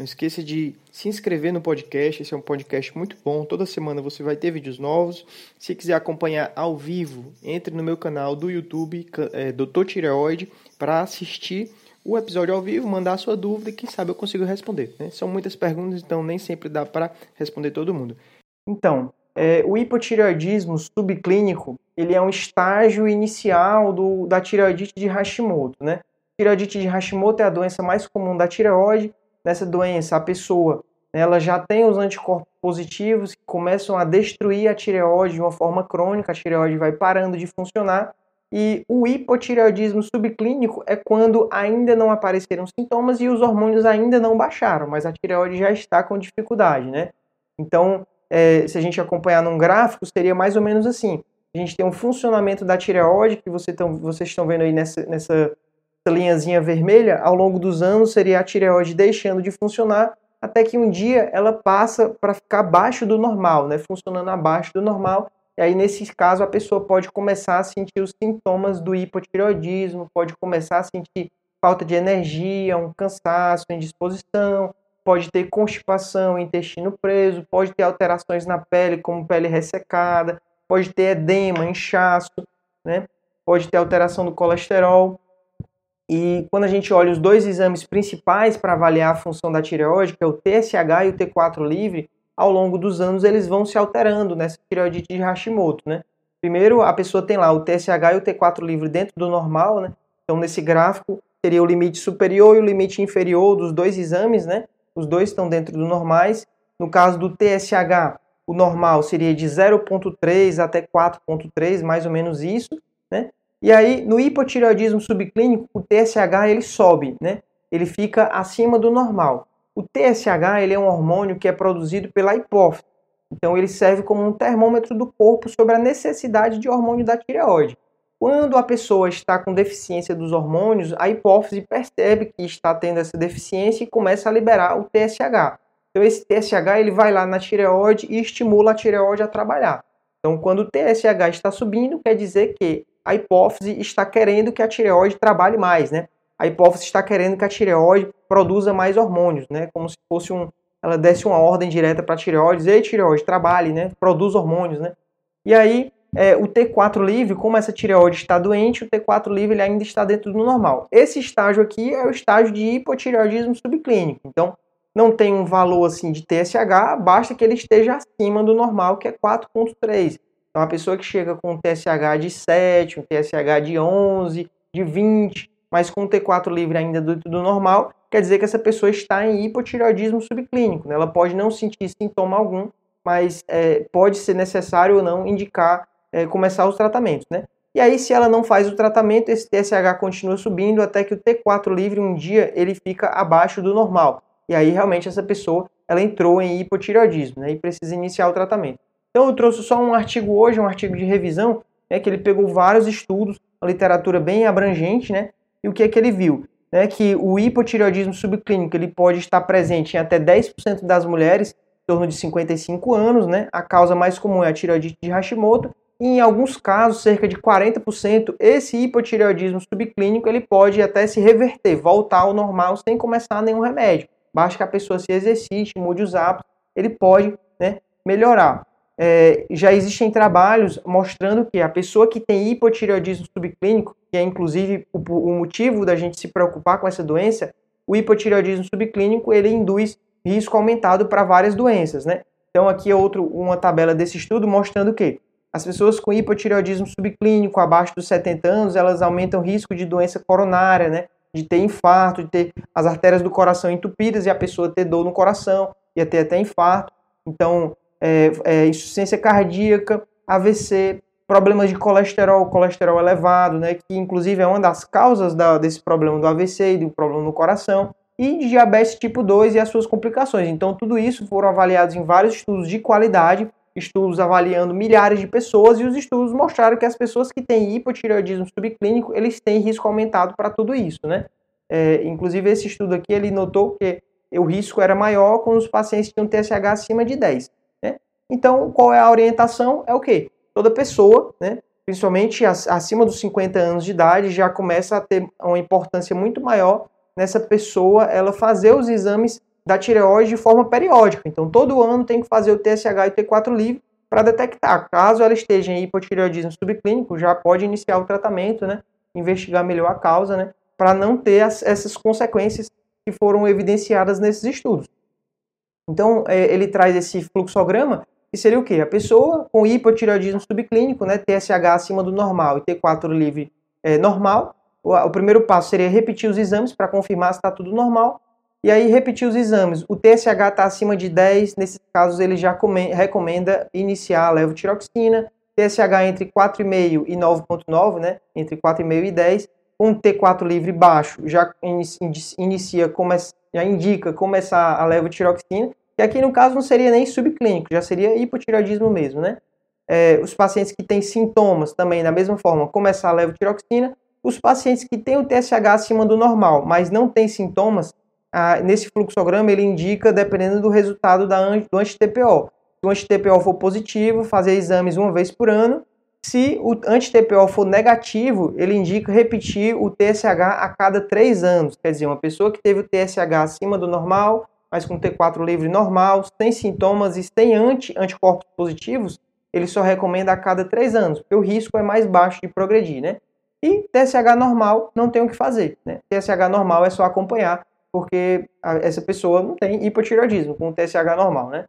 Não esqueça de se inscrever no podcast, esse é um podcast muito bom. Toda semana você vai ter vídeos novos. Se quiser acompanhar ao vivo, entre no meu canal do YouTube, é, Dr. Tireoide, para assistir o episódio ao vivo, mandar a sua dúvida e quem sabe eu consigo responder. Né? São muitas perguntas, então nem sempre dá para responder todo mundo. Então, é, o hipotireoidismo subclínico ele é um estágio inicial do, da tireoidite de Hashimoto. Né? Tireoidite de Hashimoto é a doença mais comum da tireoide nessa doença, a pessoa ela já tem os anticorpos positivos que começam a destruir a tireoide de uma forma crônica, a tireoide vai parando de funcionar. E o hipotireoidismo subclínico é quando ainda não apareceram sintomas e os hormônios ainda não baixaram, mas a tireoide já está com dificuldade, né? Então, é, se a gente acompanhar num gráfico, seria mais ou menos assim. A gente tem um funcionamento da tireoide, que você tão, vocês estão vendo aí nessa, nessa essa linhazinha vermelha, ao longo dos anos seria a tireoide deixando de funcionar, até que um dia ela passa para ficar abaixo do normal, né, funcionando abaixo do normal, e aí nesse caso a pessoa pode começar a sentir os sintomas do hipotireoidismo, pode começar a sentir falta de energia, um cansaço, indisposição, pode ter constipação, intestino preso, pode ter alterações na pele, como pele ressecada, pode ter edema, inchaço, né? pode ter alteração do colesterol. E quando a gente olha os dois exames principais para avaliar a função da tireoide, que é o TSH e o T4 livre, ao longo dos anos eles vão se alterando nessa tireoidite de Hashimoto, né? Primeiro, a pessoa tem lá o TSH e o T4 livre dentro do normal, né? Então, nesse gráfico, seria o limite superior e o limite inferior dos dois exames, né? Os dois estão dentro do normais. No caso do TSH, o normal seria de 0.3 até 4.3, mais ou menos isso? E aí, no hipotireoidismo subclínico, o TSH ele sobe, né? Ele fica acima do normal. O TSH ele é um hormônio que é produzido pela hipófise. Então, ele serve como um termômetro do corpo sobre a necessidade de hormônio da tireoide. Quando a pessoa está com deficiência dos hormônios, a hipófise percebe que está tendo essa deficiência e começa a liberar o TSH. Então, esse TSH ele vai lá na tireoide e estimula a tireoide a trabalhar. Então, quando o TSH está subindo, quer dizer que a hipófise está querendo que a tireoide trabalhe mais, né? A hipófise está querendo que a tireoide produza mais hormônios, né? Como se fosse um, ela desse uma ordem direta para a tireoide, ei tireoide, trabalhe, né? Produz hormônios, né? E aí é, o T4 livre, como essa tireoide está doente, o T4 livre ele ainda está dentro do normal. Esse estágio aqui é o estágio de hipotireoidismo subclínico. Então, não tem um valor assim de TSH, basta que ele esteja acima do normal, que é 4.3. Então, a pessoa que chega com um TSH de 7, um TSH de 11, de 20, mas com um T4 livre ainda do, do normal, quer dizer que essa pessoa está em hipotireoidismo subclínico. Né? Ela pode não sentir sintoma algum, mas é, pode ser necessário ou não indicar é, começar os tratamentos. Né? E aí, se ela não faz o tratamento, esse TSH continua subindo até que o T4 livre um dia ele fica abaixo do normal. E aí, realmente, essa pessoa ela entrou em hipotireoidismo né? e precisa iniciar o tratamento. Então eu trouxe só um artigo hoje, um artigo de revisão, né, que ele pegou vários estudos, uma literatura bem abrangente, né? E o que é que ele viu? Né, que o hipotireoidismo subclínico ele pode estar presente em até 10% das mulheres, em torno de 55 anos, né? A causa mais comum é a tireoidite de Hashimoto, e em alguns casos, cerca de 40%, esse hipotireoidismo subclínico ele pode até se reverter, voltar ao normal sem começar nenhum remédio. Basta que a pessoa se exercite, mude os hábitos, ele pode né, melhorar é, já existem trabalhos mostrando que a pessoa que tem hipotireoidismo subclínico, que é inclusive o, o motivo da gente se preocupar com essa doença, o hipotireoidismo subclínico ele induz risco aumentado para várias doenças, né? Então aqui é outro, uma tabela desse estudo mostrando que as pessoas com hipotireoidismo subclínico abaixo dos 70 anos, elas aumentam o risco de doença coronária, né? De ter infarto, de ter as artérias do coração entupidas e a pessoa ter dor no coração, e ter até infarto. Então, é, é, insuficiência cardíaca, AVC, problemas de colesterol, colesterol elevado, né, que inclusive é uma das causas da, desse problema do AVC e do problema no coração, e diabetes tipo 2 e as suas complicações. Então, tudo isso foram avaliados em vários estudos de qualidade estudos avaliando milhares de pessoas e os estudos mostraram que as pessoas que têm hipotireoidismo subclínico, eles têm risco aumentado para tudo isso, né? É, inclusive esse estudo aqui, ele notou que o risco era maior quando os pacientes tinham TSH acima de 10, né? Então, qual é a orientação? É o quê? Toda pessoa, né, principalmente acima dos 50 anos de idade, já começa a ter uma importância muito maior nessa pessoa ela fazer os exames da tireoide de forma periódica. Então, todo ano tem que fazer o TSH e T4 livre para detectar. Caso ela esteja em hipotireoidismo subclínico, já pode iniciar o tratamento, né? Investigar melhor a causa, né? Para não ter as, essas consequências que foram evidenciadas nesses estudos. Então, é, ele traz esse fluxograma, que seria o quê? A pessoa com hipotireoidismo subclínico, né? TSH acima do normal e T4 livre é, normal. O, o primeiro passo seria repetir os exames para confirmar se está tudo normal e aí repetir os exames. O TSH está acima de 10, nesses casos ele já recomenda iniciar a levotiroxina. TSH entre 4,5 e 9,9, né? Entre 4,5 e 10. Com T4 livre baixo, já inicia, já indica começar a levotiroxina, que aqui no caso não seria nem subclínico, já seria hipotireoidismo mesmo, né? É, os pacientes que têm sintomas também, da mesma forma, começar a levotiroxina. Os pacientes que têm o TSH acima do normal, mas não têm sintomas, ah, nesse fluxograma ele indica dependendo do resultado da, do anti-TPO. Se o anti-TPO for positivo, fazer exames uma vez por ano. Se o anti-TPO for negativo, ele indica repetir o TSH a cada três anos. Quer dizer, uma pessoa que teve o TSH acima do normal, mas com T4 livre normal, sem sintomas e sem anti anticorpos positivos, ele só recomenda a cada três anos, porque o risco é mais baixo de progredir, né? E TSH normal não tem o que fazer, né? TSH normal é só acompanhar porque essa pessoa não tem hipotireoidismo com TSH normal, né?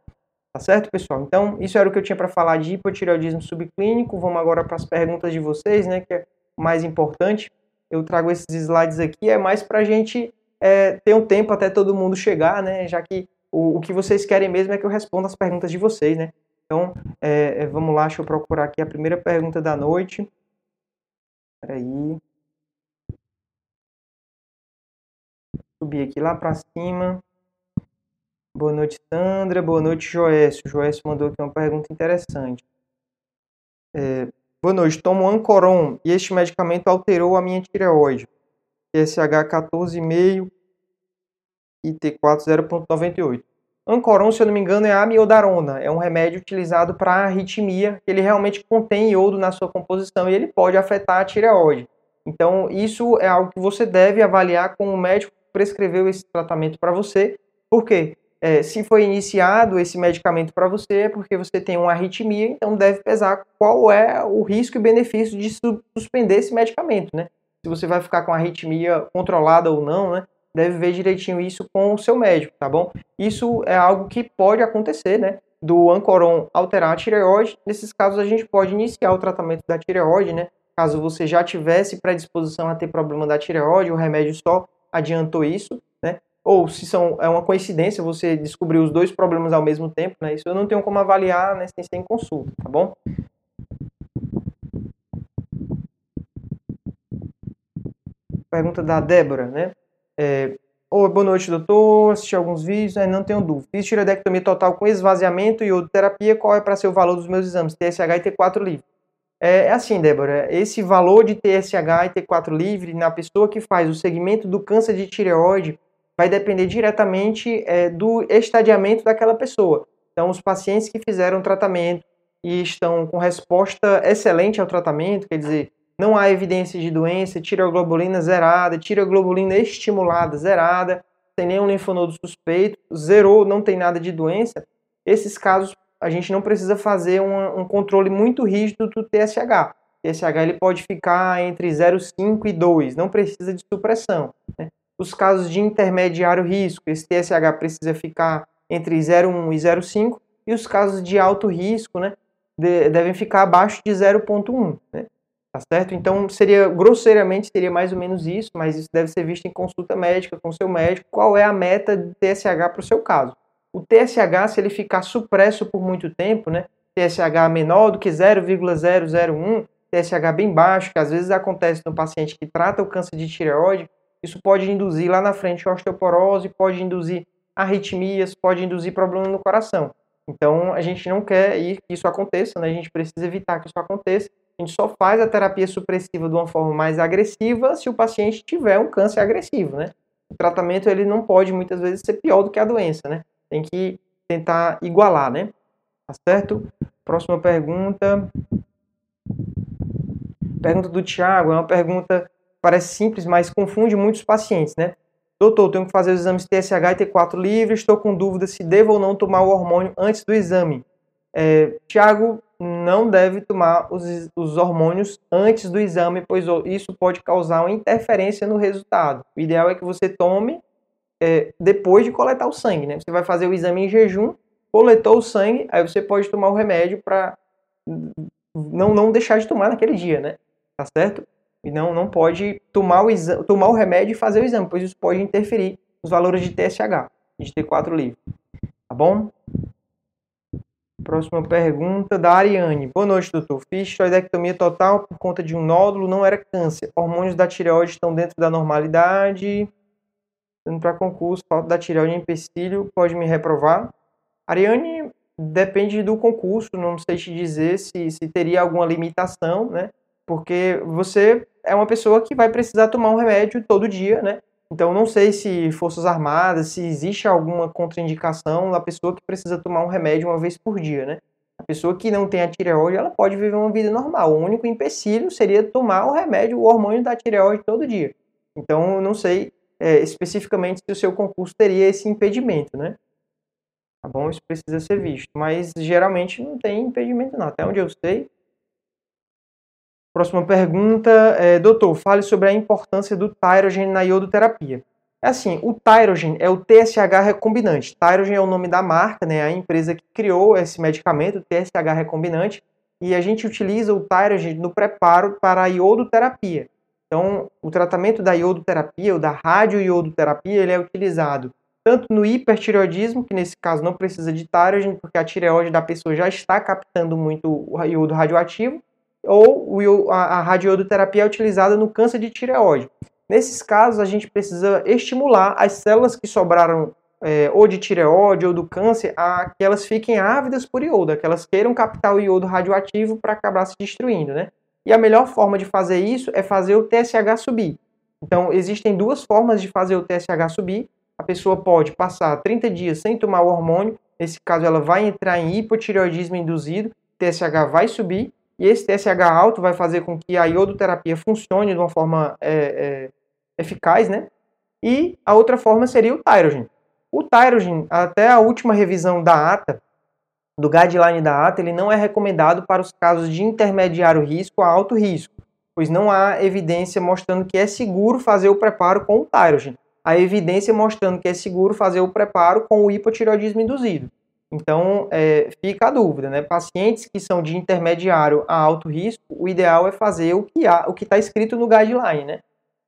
Tá certo, pessoal? Então, isso era o que eu tinha para falar de hipotireoidismo subclínico. Vamos agora para as perguntas de vocês, né? Que é o mais importante. Eu trago esses slides aqui, é mais para a gente é, ter um tempo até todo mundo chegar, né? Já que o, o, que vocês querem mesmo é que eu responda as perguntas de vocês, né? Então, é, é vamos lá, deixa eu procurar aqui a primeira pergunta da noite. Peraí. subir aqui lá para cima. Boa noite, Sandra. Boa noite, Joécio. Joécio mandou aqui uma pergunta interessante. É, boa noite, tomo Ancoron e este medicamento alterou a minha tireoide. TSH 14,5 e T4 0,98. Ancoron, se eu não me engano, é amiodarona. É um remédio utilizado para arritmia. Ele realmente contém iodo na sua composição e ele pode afetar a tireoide. Então, isso é algo que você deve avaliar com o médico prescreveu esse tratamento para você. Por quê? É, se foi iniciado esse medicamento para você, é porque você tem uma arritmia, então deve pesar qual é o risco e benefício de suspender esse medicamento, né? Se você vai ficar com arritmia controlada ou não, né? Deve ver direitinho isso com o seu médico, tá bom? Isso é algo que pode acontecer, né? Do Ancoron alterar a tireoide. Nesses casos, a gente pode iniciar o tratamento da tireoide, né? Caso você já tivesse predisposição a ter problema da tireoide, o remédio só adiantou isso, né? Ou se são, é uma coincidência você descobrir os dois problemas ao mesmo tempo, né? Isso eu não tenho como avaliar né, sem, sem consulta, tá bom? Pergunta da Débora, né? É, Oi, boa noite, doutor. Assisti alguns vídeos, né? não tenho dúvida. Fiz tireoidectomia total com esvaziamento e terapia. Qual é para ser o valor dos meus exames? TSH e T4 livre. É, é assim, Débora, esse valor de TSH e T4 livre na pessoa que faz o segmento do câncer de tireoide vai depender diretamente é, do estadiamento daquela pessoa. Então, os pacientes que fizeram tratamento e estão com resposta excelente ao tratamento, quer dizer, não há evidência de doença, tireoglobulina zerada, tireoglobulina estimulada zerada, sem nenhum linfonodo suspeito, zerou, não tem nada de doença, esses casos a gente não precisa fazer um, um controle muito rígido do TSH. O TSH ele pode ficar entre 0,5 e 2, não precisa de supressão. Né? Os casos de intermediário risco, esse TSH precisa ficar entre 0,1 e 0,5, e os casos de alto risco, né, de, devem ficar abaixo de 0,1, né? Tá certo? Então, seria, grosseiramente, seria mais ou menos isso, mas isso deve ser visto em consulta médica com seu médico, qual é a meta de TSH para o seu caso. O TSH, se ele ficar supresso por muito tempo, né? TSH menor do que 0,001, TSH bem baixo, que às vezes acontece no paciente que trata o câncer de tireoide, isso pode induzir lá na frente osteoporose, pode induzir arritmias, pode induzir problema no coração. Então, a gente não quer que isso aconteça, né? A gente precisa evitar que isso aconteça. A gente só faz a terapia supressiva de uma forma mais agressiva se o paciente tiver um câncer agressivo, né? O tratamento ele não pode muitas vezes ser pior do que a doença, né? Tem que tentar igualar, né? Tá certo? Próxima pergunta. Pergunta do Tiago, é uma pergunta parece simples, mas confunde muitos pacientes, né? Doutor, tenho que fazer os exames TSH e T4 livre, estou com dúvida se devo ou não tomar o hormônio antes do exame. É, Tiago, não deve tomar os, os, hormônios antes do exame, pois isso pode causar uma interferência no resultado. O ideal é que você tome é, depois de coletar o sangue, né? Você vai fazer o exame em jejum, coletou o sangue, aí você pode tomar o remédio para não, não deixar de tomar naquele dia, né? Tá certo? E não, não pode tomar o, exame, tomar o remédio e fazer o exame, pois isso pode interferir nos valores de TSH, de T4 livre. Tá bom? Próxima pergunta da Ariane. Boa noite, doutor. Fiz tiroidectomia total por conta de um nódulo, não era câncer. Hormônios da tireoide estão dentro da normalidade. Indo para concurso, falta da tireoide em empecilho, pode me reprovar? Ariane, depende do concurso, não sei te dizer se, se teria alguma limitação, né? Porque você é uma pessoa que vai precisar tomar um remédio todo dia, né? Então não sei se Forças Armadas, se existe alguma contraindicação da pessoa que precisa tomar um remédio uma vez por dia, né? A pessoa que não tem a tireoide, ela pode viver uma vida normal. O único empecilho seria tomar o remédio, o hormônio da tireoide todo dia. Então não sei é, especificamente se o seu concurso teria esse impedimento, né? Tá bom? Isso precisa ser visto. Mas geralmente não tem impedimento não. Até onde eu sei, Próxima pergunta, é, doutor, fale sobre a importância do Tyrogen na iodoterapia. É assim, o Tyrogen é o TSH recombinante. Tyrogen é o nome da marca, né, a empresa que criou esse medicamento, TSH recombinante, e a gente utiliza o Tyrogen no preparo para a iodoterapia. Então, o tratamento da iodoterapia ou da radioiodoterapia, ele é utilizado tanto no hipertireoidismo, que nesse caso não precisa de Tyrogen, porque a tireoide da pessoa já está captando muito o iodo radioativo, ou a, radioterapia é utilizada no câncer de tireoide. Nesses casos, a gente precisa estimular as células que sobraram é, ou de tireoide ou do câncer a que elas fiquem ávidas por iodo, que elas queiram captar o iodo radioativo para acabar se destruindo, né? E a melhor forma de fazer isso é fazer o TSH subir. Então, existem duas formas de fazer o TSH subir. A pessoa pode passar 30 dias sem tomar o hormônio, nesse caso ela vai entrar em hipotireoidismo induzido, TSH vai subir, e esse TSH alto vai fazer com que a iodoterapia funcione de uma forma é, é, eficaz, né? E a outra forma seria o Tyrogen. O Tyrogen, até a última revisão da ATA, do guideline da ATA, ele não é recomendado para os casos de intermediário risco a alto risco, pois não há evidência mostrando que é seguro fazer o preparo com o Tyrogen. Há evidência mostrando que é seguro fazer o preparo com o hipotireoidismo induzido. Então, é, fica a dúvida, né? Pacientes que são de intermediário a alto risco, o ideal é fazer o que o que está escrito no guideline, né?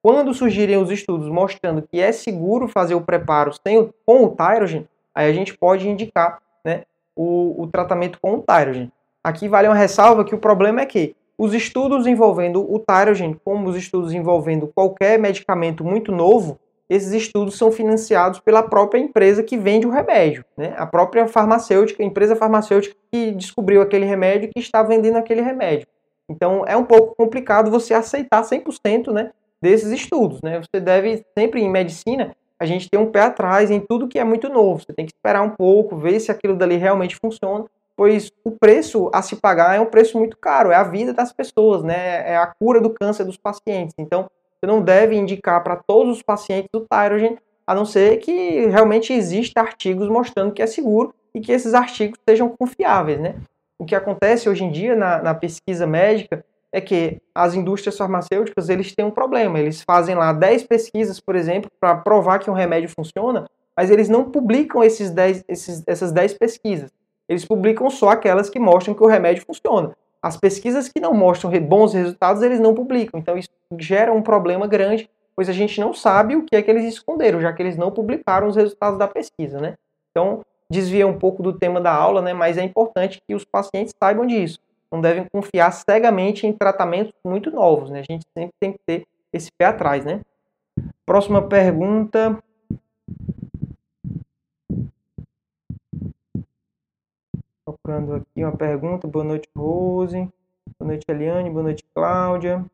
Quando surgirem os estudos mostrando que é seguro fazer o preparo sem, com o Tyrogen, aí a gente pode indicar né, o, o tratamento com o Tyrogen. Aqui vale uma ressalva que o problema é que os estudos envolvendo o Tyrogen, como os estudos envolvendo qualquer medicamento muito novo, esses estudos são financiados pela própria empresa que vende o remédio, né? a própria farmacêutica, a empresa farmacêutica que descobriu aquele remédio e que está vendendo aquele remédio. Então é um pouco complicado você aceitar 100% né, desses estudos. Né? Você deve, sempre em medicina, a gente tem um pé atrás em tudo que é muito novo. Você tem que esperar um pouco, ver se aquilo dali realmente funciona, pois o preço a se pagar é um preço muito caro, é a vida das pessoas, né? é a cura do câncer dos pacientes. Então você não deve indicar para todos os pacientes o Tyrogen, a não ser que realmente existam artigos mostrando que é seguro e que esses artigos sejam confiáveis, né? O que acontece hoje em dia na, na pesquisa médica é que as indústrias farmacêuticas eles têm um problema. Eles fazem lá 10 pesquisas, por exemplo, para provar que um remédio funciona, mas eles não publicam esses 10, esses, essas 10 pesquisas. Eles publicam só aquelas que mostram que o remédio funciona. As pesquisas que não mostram bons resultados, eles não publicam. Então, isso gera um problema grande, pois a gente não sabe o que é que eles esconderam, já que eles não publicaram os resultados da pesquisa, né? Então, desvia um pouco do tema da aula, né? Mas é importante que os pacientes saibam disso. Não devem confiar cegamente em tratamentos muito novos, né? A gente sempre tem que ter esse pé atrás, né? Próxima pergunta procurando aqui uma pergunta. Boa noite, Rose. Boa noite, Eliane. Boa noite, Cláudia.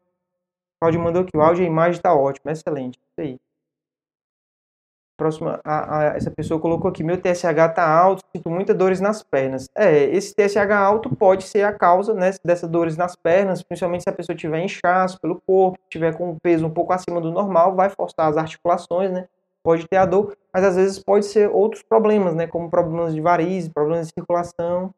Cláudia mandou que o áudio e a imagem está ótimo. Excelente. Isso aí. Próxima, a, a, essa pessoa colocou aqui: meu TSH está alto, sinto muitas dores nas pernas. É, esse TSH alto pode ser a causa né, dessas dores nas pernas, principalmente se a pessoa tiver inchaço pelo corpo, tiver com um peso um pouco acima do normal, vai forçar as articulações, né? Pode ter a dor, mas às vezes pode ser outros problemas, né? Como problemas de varizes, problemas de circulação.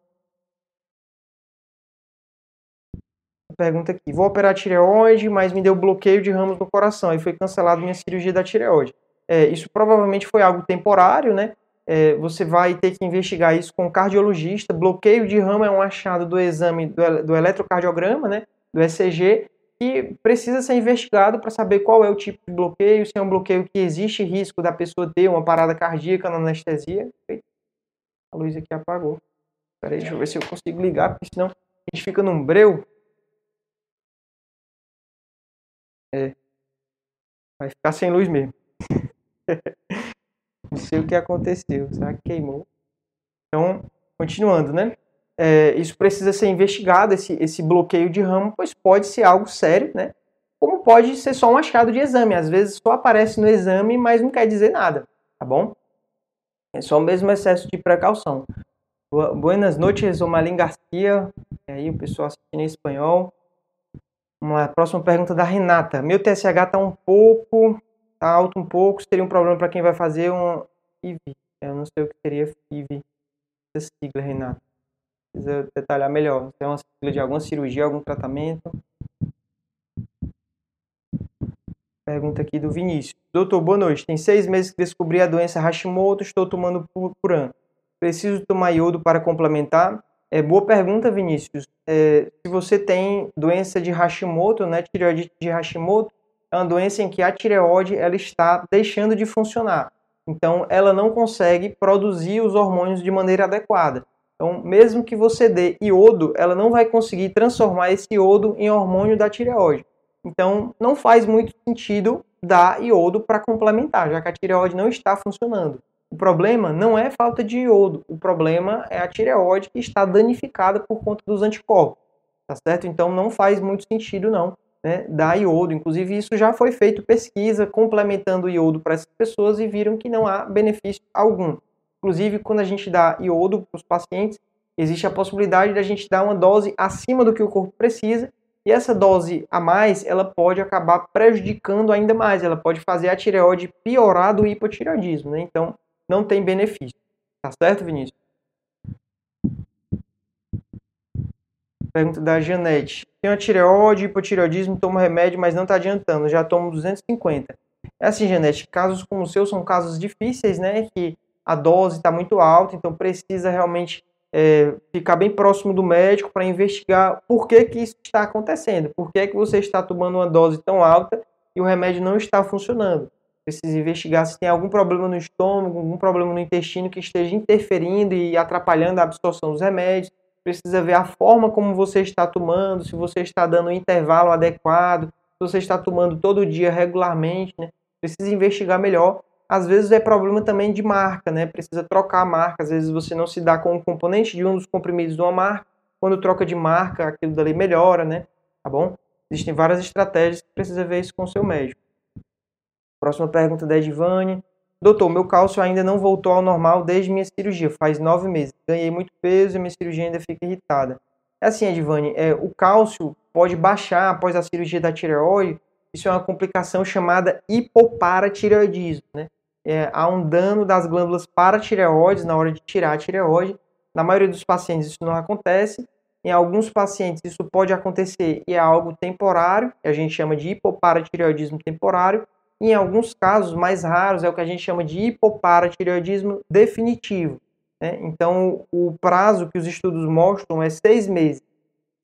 Pergunta aqui: vou operar a tireoide, mas me deu bloqueio de ramos no coração e foi cancelado minha cirurgia da tireoide é, isso provavelmente foi algo temporário, né? É, você vai ter que investigar isso com o cardiologista. Bloqueio de ramo é um achado do exame do, do eletrocardiograma, né? Do ECG, que precisa ser investigado para saber qual é o tipo de bloqueio, se é um bloqueio que existe risco da pessoa ter uma parada cardíaca na anestesia. A luz aqui apagou. Peraí, deixa eu ver se eu consigo ligar, porque senão a gente fica num breu. É. Vai ficar sem luz mesmo. Não sei o que aconteceu. Será que queimou? Então, continuando, né? É, isso precisa ser investigado, esse, esse bloqueio de ramo, pois pode ser algo sério, né? Como pode ser só um achado de exame. Às vezes só aparece no exame, mas não quer dizer nada, tá bom? É só o mesmo excesso de precaução. Buenas noites, Romalin Garcia. E aí, o pessoal assistindo em espanhol. Lá, próxima pergunta da Renata. Meu TSH está um pouco tá alto um pouco, seria um problema para quem vai fazer um IV. Eu não sei o que seria IV, essa sigla, Renato. Precisa detalhar melhor. Se é uma sigla de alguma cirurgia, algum tratamento. Pergunta aqui do Vinícius. Doutor, boa noite. Tem seis meses que descobri a doença Hashimoto, estou tomando ano. Preciso tomar iodo para complementar? É boa pergunta, Vinícius. É, se você tem doença de Hashimoto, né, tireoidite de Hashimoto, é uma doença em que a tireoide ela está deixando de funcionar. Então, ela não consegue produzir os hormônios de maneira adequada. Então, mesmo que você dê iodo, ela não vai conseguir transformar esse iodo em hormônio da tireoide. Então, não faz muito sentido dar iodo para complementar, já que a tireoide não está funcionando. O problema não é falta de iodo, o problema é a tireoide que está danificada por conta dos anticorpos, tá certo? Então, não faz muito sentido não né, da iodo. Inclusive, isso já foi feito pesquisa complementando o iodo para essas pessoas e viram que não há benefício algum. Inclusive, quando a gente dá iodo para os pacientes, existe a possibilidade de a gente dar uma dose acima do que o corpo precisa e essa dose a mais, ela pode acabar prejudicando ainda mais, ela pode fazer a tireoide piorar do hipotireoidismo, né? Então, não tem benefício. Tá certo, Vinícius? Pergunta da Janete. Tenho tireoide, hipotireoidismo, tomo remédio, mas não está adiantando. Já tomo 250. É assim, Janete, casos como o seu são casos difíceis, né? Que a dose está muito alta, então precisa realmente é, ficar bem próximo do médico para investigar por que, que isso está acontecendo. Por que, que você está tomando uma dose tão alta e o remédio não está funcionando. Precisa investigar se tem algum problema no estômago, algum problema no intestino que esteja interferindo e atrapalhando a absorção dos remédios precisa ver a forma como você está tomando, se você está dando um intervalo adequado, se você está tomando todo dia regularmente, né? Precisa investigar melhor. Às vezes é problema também de marca, né? Precisa trocar a marca. Às vezes você não se dá com o componente de um dos comprimidos de uma marca. Quando troca de marca, aquilo dali melhora, né? Tá bom? Existem várias estratégias que precisa ver isso com o seu médico. Próxima pergunta da Edivane. Doutor, meu cálcio ainda não voltou ao normal desde minha cirurgia, faz nove meses. Ganhei muito peso e minha cirurgia ainda fica irritada. É assim, Edivane, é, o cálcio pode baixar após a cirurgia da tireoide. Isso é uma complicação chamada hipoparatireoidismo. Né? É, há um dano das glândulas paratireoides na hora de tirar a tireoide. Na maioria dos pacientes isso não acontece. Em alguns pacientes isso pode acontecer e é algo temporário, a gente chama de hipoparatireoidismo temporário em alguns casos mais raros, é o que a gente chama de hipoparatireoidismo definitivo. Né? Então, o prazo que os estudos mostram é seis meses.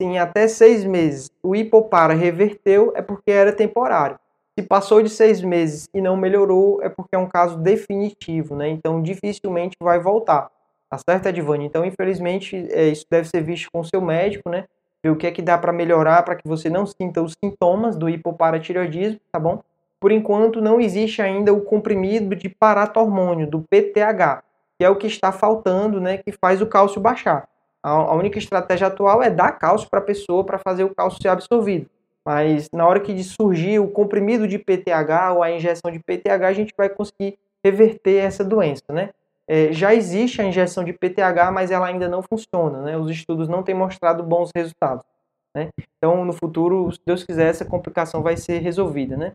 Se em até seis meses o hipopara reverteu, é porque era temporário. Se passou de seis meses e não melhorou, é porque é um caso definitivo, né? Então, dificilmente vai voltar. Tá certo, Edvane? Então, infelizmente, é, isso deve ser visto com o seu médico, né? Ver o que é que dá para melhorar para que você não sinta os sintomas do hipoparatireoidismo, tá bom? Por enquanto não existe ainda o comprimido de paratormônio, do PTH, que é o que está faltando, né, que faz o cálcio baixar. A, única estratégia atual é dar cálcio para a pessoa para fazer o cálcio ser absorvido. Mas na hora que surgir o comprimido de PTH ou a injeção de PTH, a gente vai conseguir reverter essa doença, né? É, já existe a injeção de PTH, mas ela ainda não funciona, né? Os estudos não têm mostrado bons resultados, né? Então, no futuro, se Deus quiser, essa complicação vai ser resolvida, né?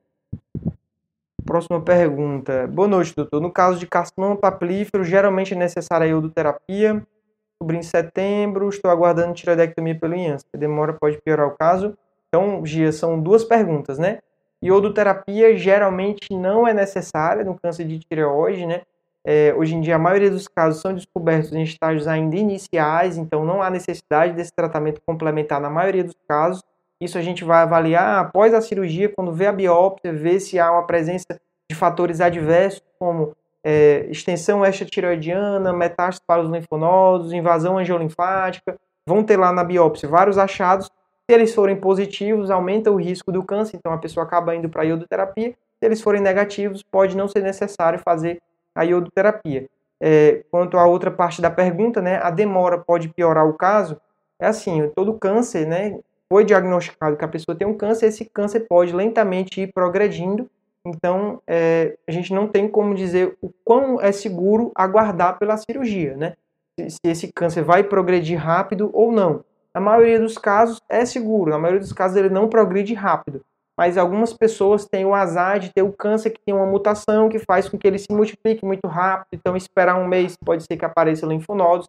Próxima pergunta. Boa noite, doutor. No caso de carcinoma papilífero, geralmente é necessária iodoterapia. Descobri em setembro, estou aguardando tiroidectomia pelo IANS. Demora pode piorar o caso. Então, Gia, são duas perguntas, né? Iodoterapia geralmente não é necessária no câncer de tireoide, né? É, hoje em dia, a maioria dos casos são descobertos em estágios ainda iniciais, então não há necessidade desse tratamento complementar na maioria dos casos. Isso a gente vai avaliar após a cirurgia, quando vê a biópsia, ver se há uma presença de fatores adversos, como é, extensão extratireoidiana, metástase para os linfonodos, invasão angiolinfática. Vão ter lá na biópsia vários achados. Se eles forem positivos, aumenta o risco do câncer, então a pessoa acaba indo para a iodoterapia. Se eles forem negativos, pode não ser necessário fazer a iodoterapia. É, quanto à outra parte da pergunta, né, a demora pode piorar o caso. É assim, todo câncer, né, foi diagnosticado que a pessoa tem um câncer, esse câncer pode lentamente ir progredindo. Então, é, a gente não tem como dizer o quão é seguro aguardar pela cirurgia, né? Se, se esse câncer vai progredir rápido ou não. Na maioria dos casos é seguro, na maioria dos casos ele não progride rápido. Mas algumas pessoas têm o azar de ter o câncer que tem uma mutação que faz com que ele se multiplique muito rápido. Então, esperar um mês pode ser que apareça linfonodos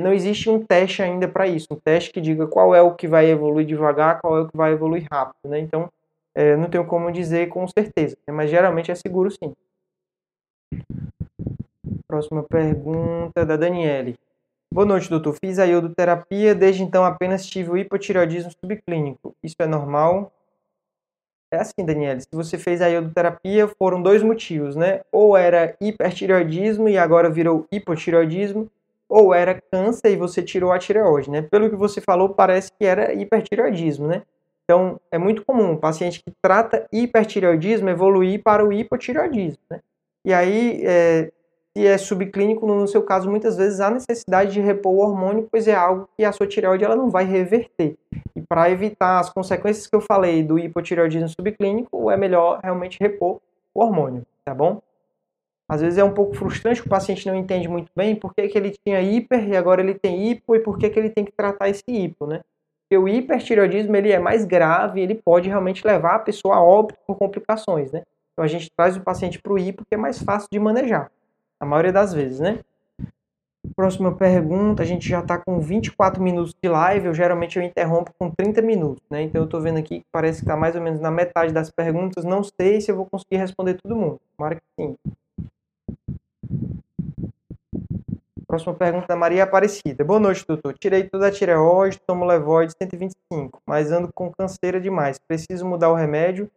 não existe um teste ainda para isso, um teste que diga qual é o que vai evoluir devagar, qual é o que vai evoluir rápido, né? Então, é, não tenho como dizer com certeza, né? mas geralmente é seguro sim. Próxima pergunta da Daniele. Boa noite, doutor. Fiz a iodoterapia, desde então apenas tive o hipotireoidismo subclínico. Isso é normal? É assim, Daniele, se você fez a iodoterapia, foram dois motivos, né? Ou era hipertireoidismo e agora virou hipotireoidismo, ou era câncer e você tirou a tireoide, né? Pelo que você falou, parece que era hipertireoidismo, né? Então, é muito comum um paciente que trata hipertireoidismo evoluir para o hipotireoidismo, né? E aí, é, se é subclínico, no seu caso, muitas vezes há necessidade de repor o hormônio, pois é algo que a sua tireoide ela não vai reverter. E para evitar as consequências que eu falei do hipotireoidismo subclínico, é melhor realmente repor o hormônio, tá bom? Às vezes é um pouco frustrante, o paciente não entende muito bem por que, que ele tinha hiper e agora ele tem hipo e por que, que ele tem que tratar esse hipo, né? Porque o hipertireoidismo ele é mais grave ele pode realmente levar a pessoa a óbito por complicações, né? Então a gente traz o paciente para o hipo que é mais fácil de manejar, a maioria das vezes, né? Próxima pergunta, a gente já está com 24 minutos de live, eu geralmente eu interrompo com 30 minutos, né? Então eu estou vendo aqui que parece que está mais ou menos na metade das perguntas, não sei se eu vou conseguir responder todo mundo, tomara que sim. Próxima pergunta da Maria Aparecida. Boa noite, doutor. Tirei toda a tireoide, tomo levoide 125, mas ando com canseira demais. Preciso mudar o remédio?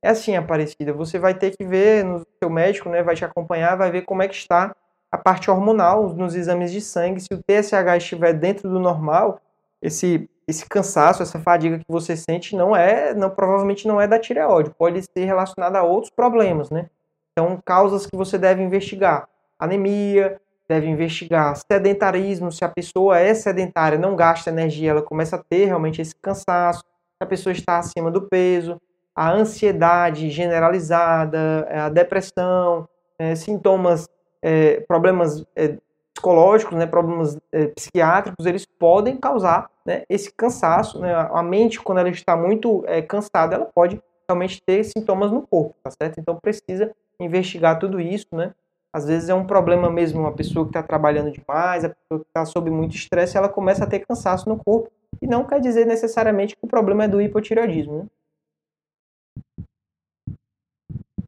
É assim, Aparecida. Você vai ter que ver no seu médico, né? Vai te acompanhar, vai ver como é que está a parte hormonal nos exames de sangue. Se o TSH estiver dentro do normal, esse esse cansaço, essa fadiga que você sente não é, não provavelmente não é da tireoide, pode ser relacionada a outros problemas, né? Então, causas que você deve investigar: anemia, deve investigar sedentarismo, se a pessoa é sedentária, não gasta energia, ela começa a ter realmente esse cansaço, se a pessoa está acima do peso, a ansiedade generalizada, a depressão, é, sintomas, é, problemas é, psicológicos, né, problemas é, psiquiátricos, eles podem causar né, esse cansaço. Né, a mente, quando ela está muito é, cansada, ela pode realmente ter sintomas no corpo, tá certo? Então precisa investigar tudo isso, né? Às vezes é um problema mesmo, uma pessoa que está trabalhando demais, a pessoa que está sob muito estresse, ela começa a ter cansaço no corpo. E não quer dizer necessariamente que o problema é do hipotireoidismo. Né?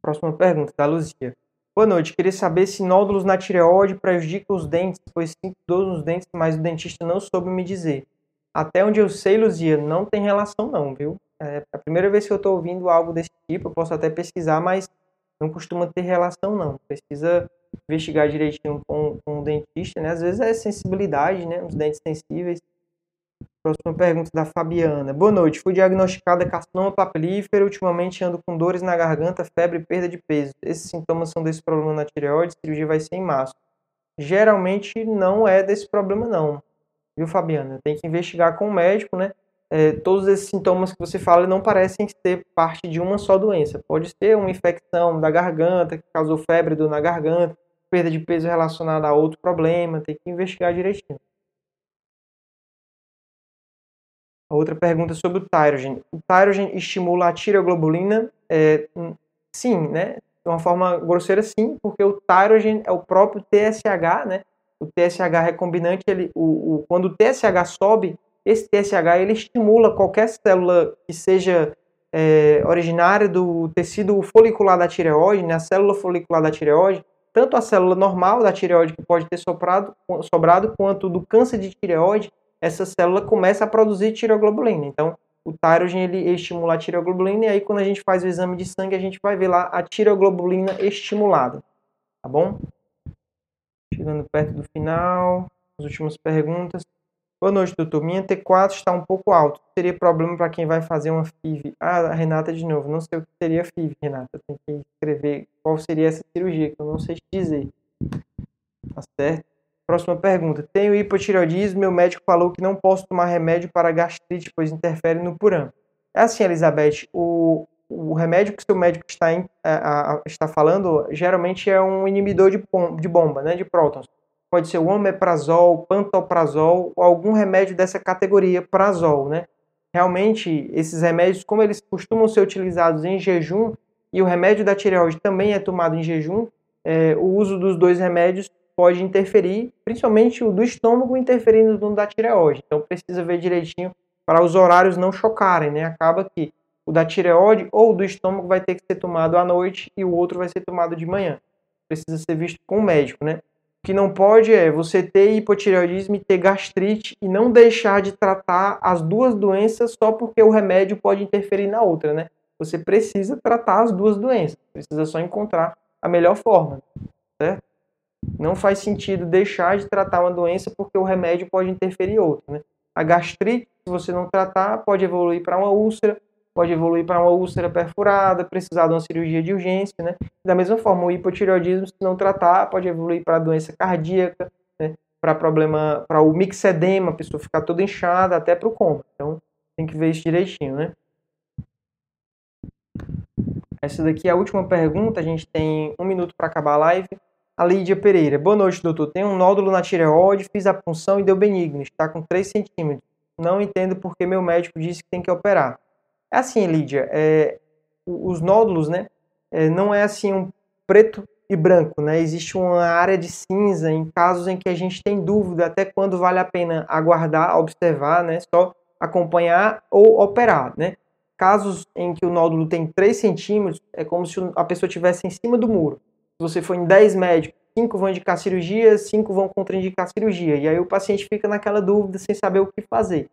Próxima pergunta, da Luzia. Boa noite, queria saber se nódulos na tireoide prejudicam os dentes, pois sinto dor nos dentes, mas o dentista não soube me dizer. Até onde eu sei, Luzia, não tem relação não, viu? É a primeira vez que eu estou ouvindo algo desse tipo, eu posso até pesquisar, mas não costuma ter relação, não. Precisa investigar direitinho com, com o dentista, né? Às vezes é sensibilidade, né? Os dentes sensíveis. Próxima pergunta da Fabiana. Boa noite. Fui diagnosticada carcinoma papilífero. Ultimamente ando com dores na garganta, febre e perda de peso. Esses sintomas são desse problema na tireoide. A cirurgia vai ser em março. Geralmente não é desse problema, não. viu, Fabiana? Tem que investigar com o médico, né? É, todos esses sintomas que você fala não parecem ser parte de uma só doença. Pode ser uma infecção da garganta, que causou febre na garganta, perda de peso relacionada a outro problema, tem que investigar direitinho. Outra pergunta sobre o tyrogen. O tyrogen estimula a tireoglobulina? É, sim, né? De uma forma grosseira, sim, porque o tyrogen é o próprio TSH, né? O TSH recombinante, ele, o, o, quando o TSH sobe, esse TSH ele estimula qualquer célula que seja é, originária do tecido folicular da tireoide, né? A célula folicular da tireoide, tanto a célula normal da tireoide que pode ter sobrado, sobrado quanto do câncer de tireoide, essa célula começa a produzir tireoglobulina. Então, o tyrogen ele estimula a tireoglobulina e aí quando a gente faz o exame de sangue a gente vai ver lá a tireoglobulina estimulada, tá bom? Chegando perto do final, as últimas perguntas. Boa noite, doutor. Minha T4 está um pouco alto. Seria problema para quem vai fazer uma FIV? Ah, Renata de novo. Não sei o que seria FIV, Renata. Tem que escrever qual seria essa cirurgia, que eu não sei te dizer. Tá certo? Próxima pergunta. Tenho hipotireoidismo, meu médico falou que não posso tomar remédio para gastrite, pois interfere no puram. É assim, Elizabeth, o, o remédio que seu médico está, em, a, a, está falando geralmente é um inibidor de, de bomba, né, de prótons. Pode ser o omeprazol, pantoprazol ou algum remédio dessa categoria, prazol, né? Realmente, esses remédios, como eles costumam ser utilizados em jejum, e o remédio da tireoide também é tomado em jejum, é, o uso dos dois remédios pode interferir, principalmente o do estômago interferindo no da tireoide. Então precisa ver direitinho para os horários não chocarem, né? Acaba que o da tireoide ou do estômago vai ter que ser tomado à noite e o outro vai ser tomado de manhã. Precisa ser visto com o médico, né? Que não pode é você ter hipotireoidismo e ter gastrite e não deixar de tratar as duas doenças só porque o remédio pode interferir na outra, né? Você precisa tratar as duas doenças, precisa só encontrar a melhor forma, certo? Não faz sentido deixar de tratar uma doença porque o remédio pode interferir em outra. Né? A gastrite, se você não tratar, pode evoluir para uma úlcera, pode evoluir para uma úlcera perfurada, precisar de uma cirurgia de urgência. Né? Da mesma forma, o hipotireoidismo, se não tratar, pode evoluir para doença cardíaca, né? para problema, para o mixedema, a pessoa ficar toda inchada, até para o coma. Então, tem que ver isso direitinho, né? Essa daqui é a última pergunta, a gente tem um minuto para acabar a live. A Lídia Pereira. Boa noite, doutor. Tem um nódulo na tireoide, fiz a punção e deu benigno. Está com 3 centímetros. Não entendo porque meu médico disse que tem que operar. É assim, Lídia. É, os nódulos, né? É, não é assim um preto e branco, né? Existe uma área de cinza em casos em que a gente tem dúvida até quando vale a pena aguardar, observar, né? Só acompanhar ou operar, né? Casos em que o nódulo tem 3 centímetros, é como se a pessoa estivesse em cima do muro se você for em 10 médicos, 5 vão indicar cirurgia, 5 vão contraindicar cirurgia. E aí o paciente fica naquela dúvida sem saber o que fazer.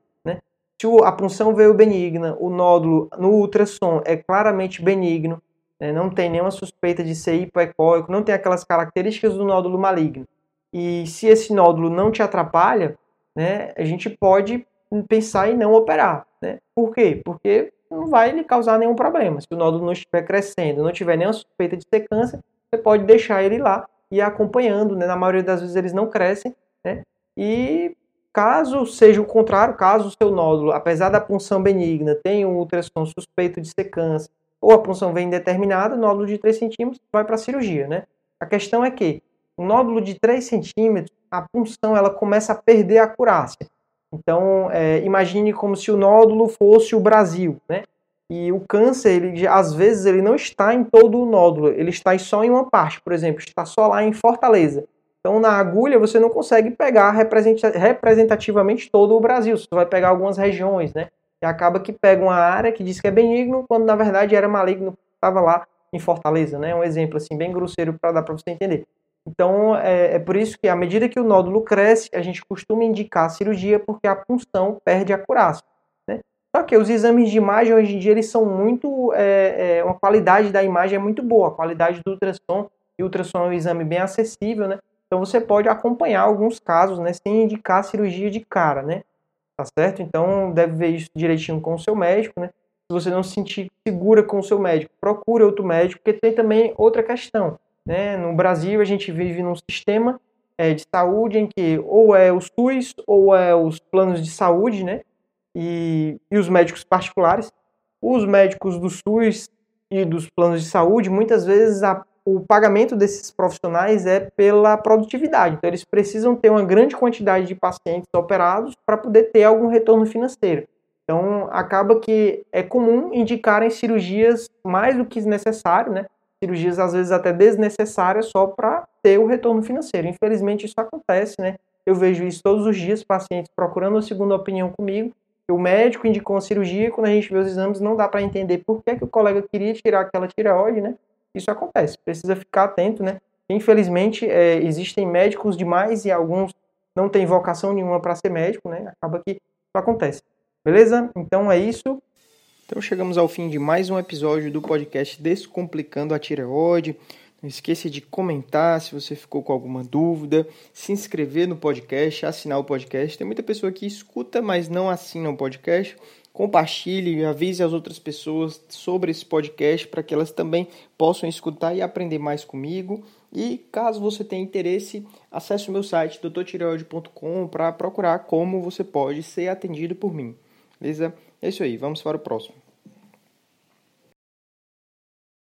Se a punção veio benigna, o nódulo no ultrassom é claramente benigno, né? não tem nenhuma suspeita de ser hipoecóico, não tem aquelas características do nódulo maligno. E se esse nódulo não te atrapalha, né, a gente pode pensar em não operar. Né? Por quê? Porque não vai lhe causar nenhum problema. Se o nódulo não estiver crescendo, não tiver nenhuma suspeita de ser câncer, você pode deixar ele lá e acompanhando, né? Na maioria das vezes eles não crescem, né? E caso seja o contrário, caso o seu nódulo, apesar da punção benigna, tenha um ultrassom suspeito de ser câncer, ou a punção vem indeterminada, nódulo de 3 centímetros vai para a cirurgia, né? A questão é que um nódulo de 3 centímetros, a punção ela começa a perder a acurácia. Então, é, imagine como se o nódulo fosse o Brasil, né? E o câncer, ele, às vezes, ele não está em todo o nódulo, ele está só em uma parte, por exemplo, está só lá em Fortaleza. Então, na agulha, você não consegue pegar representativamente todo o Brasil, você vai pegar algumas regiões, né? E acaba que pega uma área que diz que é benigno, quando na verdade era maligno, estava lá em Fortaleza, né? Um exemplo assim, bem grosseiro para dar para você entender. Então, é, é, por isso que à medida que o nódulo cresce, a gente costuma indicar a cirurgia porque a punção perde a acurácia. Só que os exames de imagem hoje em dia eles são muito. É, é, uma qualidade da imagem é muito boa, a qualidade do ultrassom, e o ultrassom é um exame bem acessível, né? Então você pode acompanhar alguns casos, né, sem indicar cirurgia de cara, né? Tá certo? Então deve ver isso direitinho com o seu médico, né? Se você não se sentir segura com o seu médico, procure outro médico, porque tem também outra questão, né? No Brasil a gente vive num sistema é, de saúde em que ou é o SUS ou é os planos de saúde, né? E, e os médicos particulares. Os médicos do SUS e dos planos de saúde, muitas vezes a, o pagamento desses profissionais é pela produtividade. Então, eles precisam ter uma grande quantidade de pacientes operados para poder ter algum retorno financeiro. Então, acaba que é comum indicarem cirurgias mais do que necessário, né? Cirurgias às vezes até desnecessárias só para ter o retorno financeiro. Infelizmente, isso acontece, né? Eu vejo isso todos os dias, pacientes procurando uma segunda opinião comigo. O médico indicou uma cirurgia, quando a gente vê os exames, não dá para entender por que, que o colega queria tirar aquela tireoide, né? Isso acontece, precisa ficar atento, né? Infelizmente, é, existem médicos demais e alguns não têm vocação nenhuma para ser médico, né? Acaba que isso acontece. Beleza? Então é isso. Então chegamos ao fim de mais um episódio do podcast Descomplicando a Tireoide. Não esqueça de comentar se você ficou com alguma dúvida, se inscrever no podcast, assinar o podcast. Tem muita pessoa que escuta, mas não assina o podcast. Compartilhe, avise as outras pessoas sobre esse podcast para que elas também possam escutar e aprender mais comigo. E caso você tenha interesse, acesse o meu site doutortireoide.com para procurar como você pode ser atendido por mim. Beleza? É isso aí, vamos para o próximo.